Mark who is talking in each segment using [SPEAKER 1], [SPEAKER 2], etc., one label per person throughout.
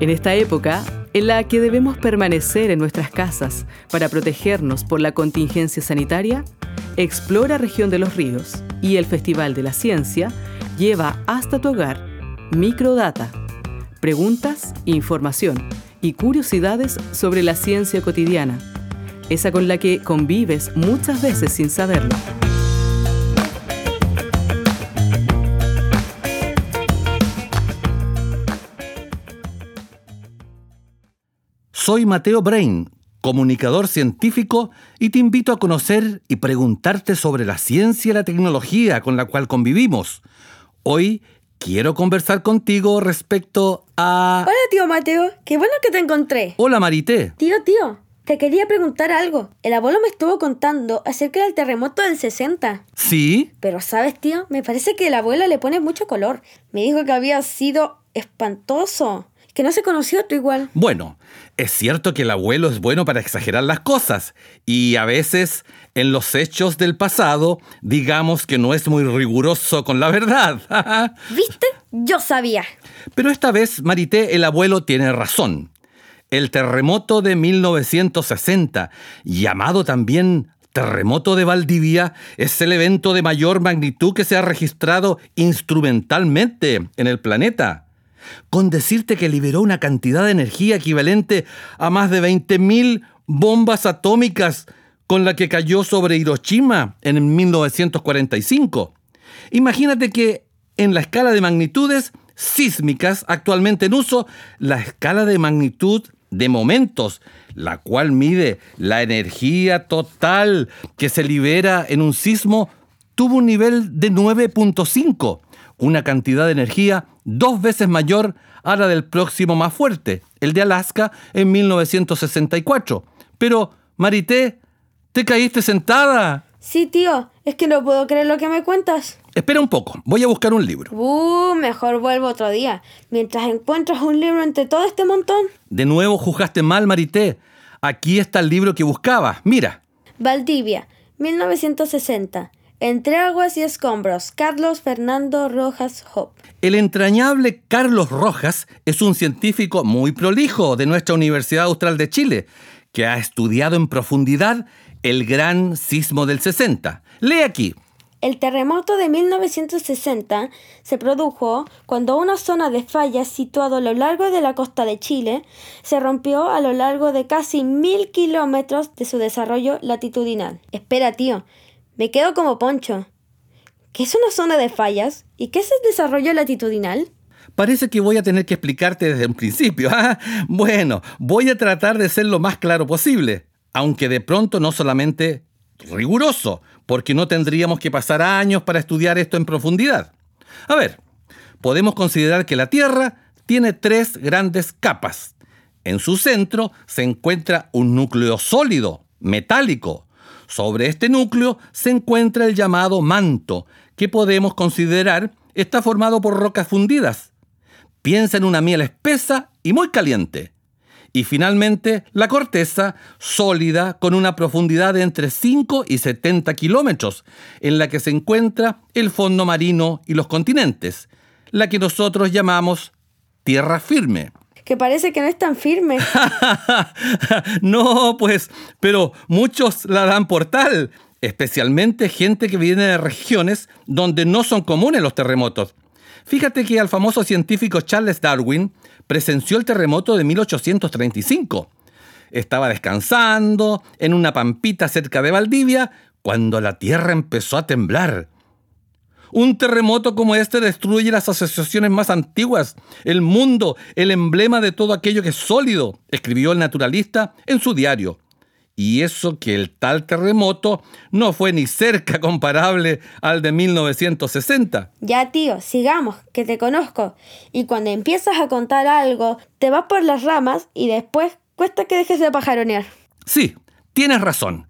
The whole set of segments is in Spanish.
[SPEAKER 1] En esta época, en la que debemos permanecer en nuestras casas para protegernos por la contingencia sanitaria, Explora Región de los Ríos y el Festival de la Ciencia lleva hasta tu hogar microdata, preguntas, información y curiosidades sobre la ciencia cotidiana, esa con la que convives muchas veces sin saberlo.
[SPEAKER 2] Soy Mateo Brain, comunicador científico, y te invito a conocer y preguntarte sobre la ciencia y la tecnología con la cual convivimos. Hoy quiero conversar contigo respecto a...
[SPEAKER 3] Hola, tío Mateo. Qué bueno que te encontré.
[SPEAKER 2] Hola, Marité.
[SPEAKER 3] Tío, tío. Te quería preguntar algo. El abuelo me estuvo contando acerca del terremoto del 60.
[SPEAKER 2] ¿Sí?
[SPEAKER 3] Pero sabes, tío, me parece que el abuelo le pone mucho color. Me dijo que había sido espantoso. Que no se conoció tú igual.
[SPEAKER 2] Bueno, es cierto que el abuelo es bueno para exagerar las cosas y a veces en los hechos del pasado digamos que no es muy riguroso con la verdad.
[SPEAKER 3] ¿Viste? Yo sabía.
[SPEAKER 2] Pero esta vez, Marité, el abuelo tiene razón. El terremoto de 1960, llamado también terremoto de Valdivia, es el evento de mayor magnitud que se ha registrado instrumentalmente en el planeta con decirte que liberó una cantidad de energía equivalente a más de 20.000 bombas atómicas con la que cayó sobre Hiroshima en 1945. Imagínate que en la escala de magnitudes sísmicas actualmente en uso, la escala de magnitud de momentos, la cual mide la energía total que se libera en un sismo, tuvo un nivel de 9.5 una cantidad de energía dos veces mayor a la del próximo más fuerte, el de Alaska en 1964. Pero, Marité, ¿te caíste sentada?
[SPEAKER 3] Sí, tío, es que no puedo creer lo que me cuentas.
[SPEAKER 2] Espera un poco, voy a buscar un libro.
[SPEAKER 3] Uh, mejor vuelvo otro día, mientras encuentras un libro entre todo este montón.
[SPEAKER 2] De nuevo juzgaste mal, Marité. Aquí está el libro que buscabas, mira.
[SPEAKER 3] Valdivia, 1960. Entre aguas y escombros, Carlos Fernando Rojas Hope.
[SPEAKER 2] El entrañable Carlos Rojas es un científico muy prolijo de nuestra Universidad Austral de Chile, que ha estudiado en profundidad el gran sismo del 60. Lee aquí.
[SPEAKER 3] El terremoto de 1960 se produjo cuando una zona de fallas situada a lo largo de la costa de Chile se rompió a lo largo de casi mil kilómetros de su desarrollo latitudinal. Espera, tío, me quedo como poncho. ¿Qué es una zona de fallas? ¿Y qué es el desarrollo latitudinal?
[SPEAKER 2] Parece que voy a tener que explicarte desde un principio. ¿ah? Bueno, voy a tratar de ser lo más claro posible, aunque de pronto no solamente riguroso, porque no tendríamos que pasar años para estudiar esto en profundidad. A ver, podemos considerar que la Tierra tiene tres grandes capas. En su centro se encuentra un núcleo sólido, metálico, sobre este núcleo se encuentra el llamado manto, que podemos considerar está formado por rocas fundidas. Piensa en una miel espesa y muy caliente. Y finalmente la corteza sólida con una profundidad de entre 5 y 70 kilómetros, en la que se encuentra el fondo marino y los continentes, la que nosotros llamamos tierra firme
[SPEAKER 3] que parece que no es tan firme.
[SPEAKER 2] no, pues, pero muchos la dan por tal, especialmente gente que viene de regiones donde no son comunes los terremotos. Fíjate que al famoso científico Charles Darwin presenció el terremoto de 1835. Estaba descansando en una pampita cerca de Valdivia cuando la tierra empezó a temblar. Un terremoto como este destruye las asociaciones más antiguas, el mundo, el emblema de todo aquello que es sólido, escribió el naturalista en su diario. Y eso que el tal terremoto no fue ni cerca comparable al de 1960.
[SPEAKER 3] Ya, tío, sigamos, que te conozco. Y cuando empiezas a contar algo, te vas por las ramas y después cuesta que dejes de pajaronear.
[SPEAKER 2] Sí, tienes razón.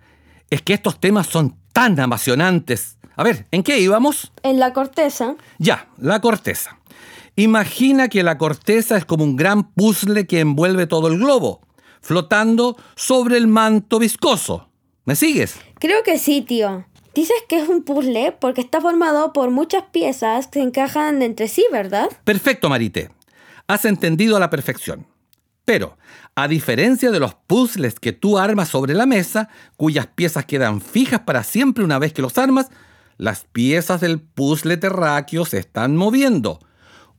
[SPEAKER 2] Es que estos temas son tan apasionantes a ver, ¿en qué íbamos?
[SPEAKER 3] En la corteza.
[SPEAKER 2] Ya, la corteza. Imagina que la corteza es como un gran puzzle que envuelve todo el globo, flotando sobre el manto viscoso. ¿Me sigues?
[SPEAKER 3] Creo que sí, tío. Dices que es un puzzle porque está formado por muchas piezas que encajan entre sí, ¿verdad?
[SPEAKER 2] Perfecto, Marite. Has entendido a la perfección. Pero, a diferencia de los puzzles que tú armas sobre la mesa, cuyas piezas quedan fijas para siempre una vez que los armas, las piezas del puzzle terráqueo se están moviendo,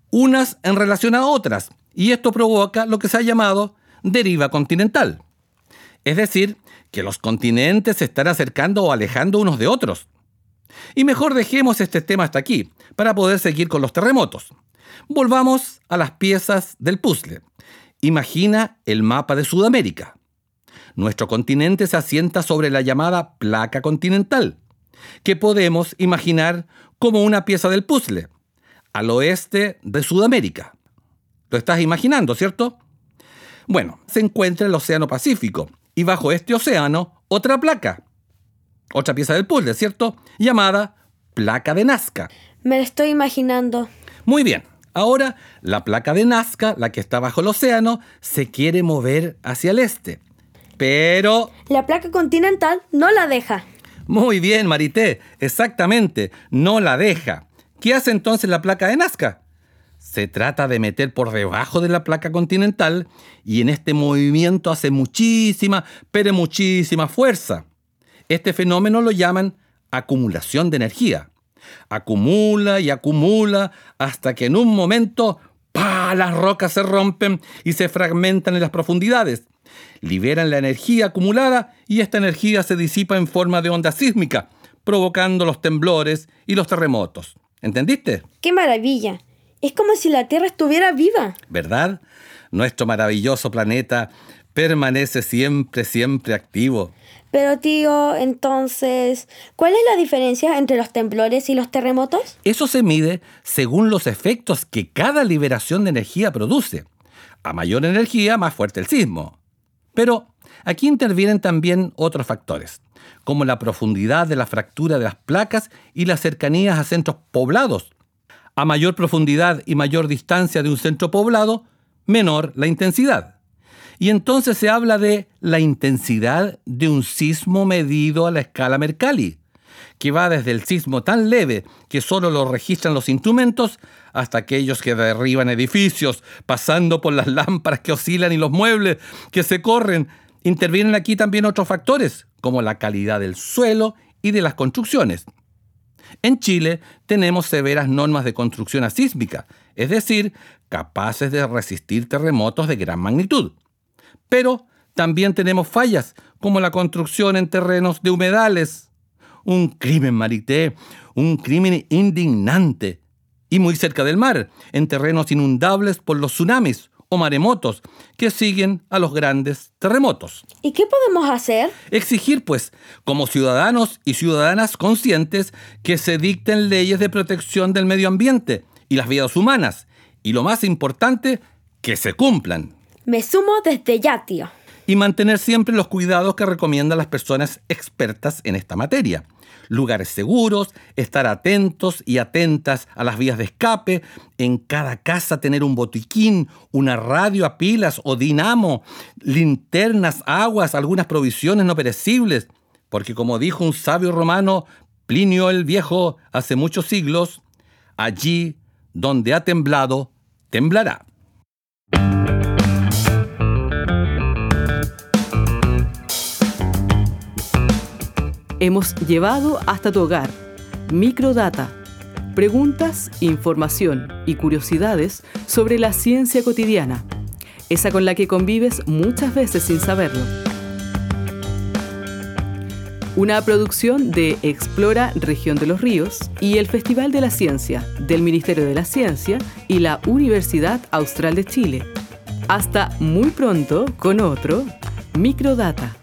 [SPEAKER 2] unas en relación a otras, y esto provoca lo que se ha llamado deriva continental. Es decir, que los continentes se están acercando o alejando unos de otros. Y mejor dejemos este tema hasta aquí, para poder seguir con los terremotos. Volvamos a las piezas del puzzle. Imagina el mapa de Sudamérica. Nuestro continente se asienta sobre la llamada placa continental, que podemos imaginar como una pieza del puzzle, al oeste de Sudamérica. Lo estás imaginando, ¿cierto? Bueno, se encuentra el Océano Pacífico y bajo este océano otra placa, otra pieza del puzzle, ¿cierto? Llamada placa de Nazca.
[SPEAKER 3] Me lo estoy imaginando.
[SPEAKER 2] Muy bien. Ahora, la placa de Nazca, la que está bajo el océano, se quiere mover hacia el este. Pero...
[SPEAKER 3] La placa continental no la deja.
[SPEAKER 2] Muy bien, Marité, exactamente, no la deja. ¿Qué hace entonces la placa de Nazca? Se trata de meter por debajo de la placa continental y en este movimiento hace muchísima, pero muchísima fuerza. Este fenómeno lo llaman acumulación de energía. Acumula y acumula hasta que en un momento ¡pa! las rocas se rompen y se fragmentan en las profundidades. Liberan la energía acumulada y esta energía se disipa en forma de onda sísmica, provocando los temblores y los terremotos. ¿Entendiste?
[SPEAKER 3] ¡Qué maravilla! Es como si la Tierra estuviera viva.
[SPEAKER 2] ¿Verdad? Nuestro maravilloso planeta permanece siempre, siempre activo.
[SPEAKER 3] Pero tío, entonces, ¿cuál es la diferencia entre los temblores y los terremotos?
[SPEAKER 2] Eso se mide según los efectos que cada liberación de energía produce. A mayor energía, más fuerte el sismo. Pero aquí intervienen también otros factores, como la profundidad de la fractura de las placas y las cercanías a centros poblados. A mayor profundidad y mayor distancia de un centro poblado, menor la intensidad. Y entonces se habla de la intensidad de un sismo medido a la escala Mercalli, que va desde el sismo tan leve que solo lo registran los instrumentos hasta aquellos que derriban edificios, pasando por las lámparas que oscilan y los muebles que se corren. Intervienen aquí también otros factores, como la calidad del suelo y de las construcciones. En Chile tenemos severas normas de construcción asísmica, es decir, capaces de resistir terremotos de gran magnitud. Pero también tenemos fallas, como la construcción en terrenos de humedales. Un crimen, Marité, un crimen indignante. Y muy cerca del mar, en terrenos inundables por los tsunamis o maremotos que siguen a los grandes terremotos.
[SPEAKER 3] ¿Y qué podemos hacer?
[SPEAKER 2] Exigir, pues, como ciudadanos y ciudadanas conscientes, que se dicten leyes de protección del medio ambiente y las vidas humanas. Y lo más importante, que se cumplan.
[SPEAKER 3] Me sumo desde ya, tío.
[SPEAKER 2] Y mantener siempre los cuidados que recomiendan las personas expertas en esta materia. Lugares seguros, estar atentos y atentas a las vías de escape, en cada casa tener un botiquín, una radio a pilas o dinamo, linternas, aguas, algunas provisiones no perecibles, porque como dijo un sabio romano, Plinio el Viejo, hace muchos siglos, allí donde ha temblado, temblará.
[SPEAKER 1] Hemos llevado hasta tu hogar Microdata. Preguntas, información y curiosidades sobre la ciencia cotidiana, esa con la que convives muchas veces sin saberlo. Una producción de Explora Región de los Ríos y el Festival de la Ciencia del Ministerio de la Ciencia y la Universidad Austral de Chile. Hasta muy pronto con otro Microdata.